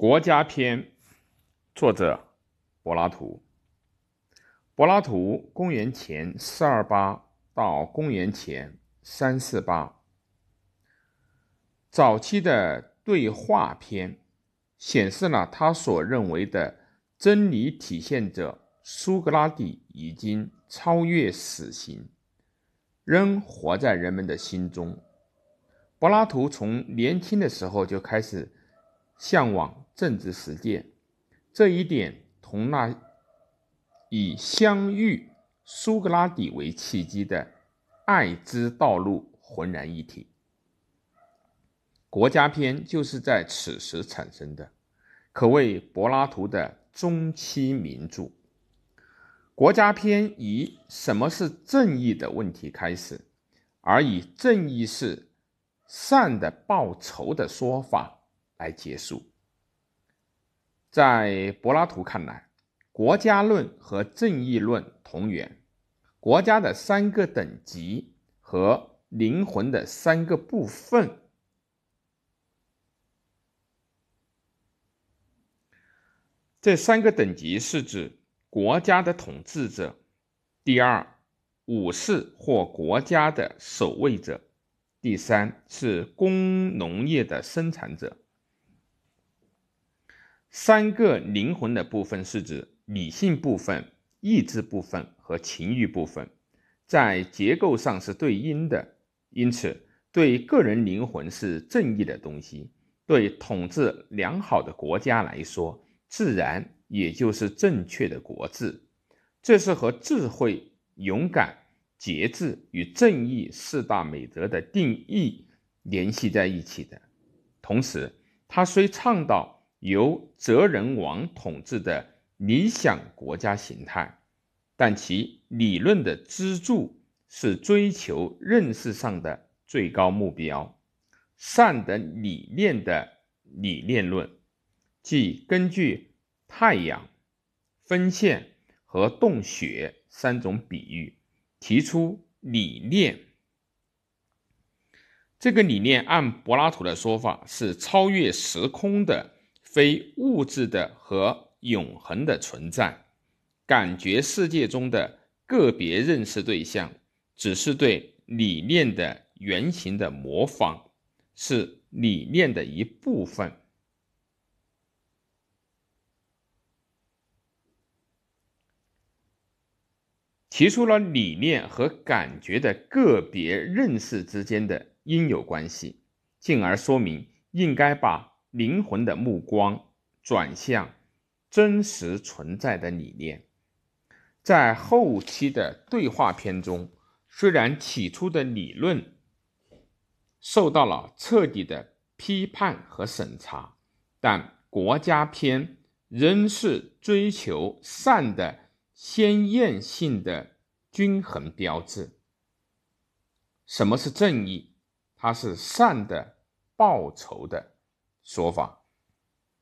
国家篇，作者柏拉图。柏拉图公元前四二八到公元前三四八，早期的对话篇显示了他所认为的真理体现者苏格拉底已经超越死刑，仍活在人们的心中。柏拉图从年轻的时候就开始向往。政治实践这一点，同那以相遇苏格拉底为契机的爱之道路浑然一体。国家篇就是在此时产生的，可谓柏拉图的中期名著。国家篇以什么是正义的问题开始，而以正义是善的报仇的说法来结束。在柏拉图看来，国家论和正义论同源，国家的三个等级和灵魂的三个部分。这三个等级是指国家的统治者，第二，武士或国家的守卫者，第三是工农业的生产者。三个灵魂的部分是指理性部分、意志部分和情欲部分，在结构上是对应的。因此，对个人灵魂是正义的东西，对统治良好的国家来说，自然也就是正确的国治。这是和智慧、勇敢、节制与正义四大美德的定义联系在一起的。同时，他虽倡导。由哲人王统治的理想国家形态，但其理论的支柱是追求认识上的最高目标——善的理念的理念论，即根据太阳、分线和洞穴三种比喻提出理念。这个理念按柏拉图的说法是超越时空的。非物质的和永恒的存在，感觉世界中的个别认识对象，只是对理念的原型的模仿，是理念的一部分。提出了理念和感觉的个别认识之间的因有关系，进而说明应该把。灵魂的目光转向真实存在的理念，在后期的对话篇中，虽然起初的理论受到了彻底的批判和审查，但国家篇仍是追求善的鲜艳性的均衡标志。什么是正义？它是善的报酬的。说法。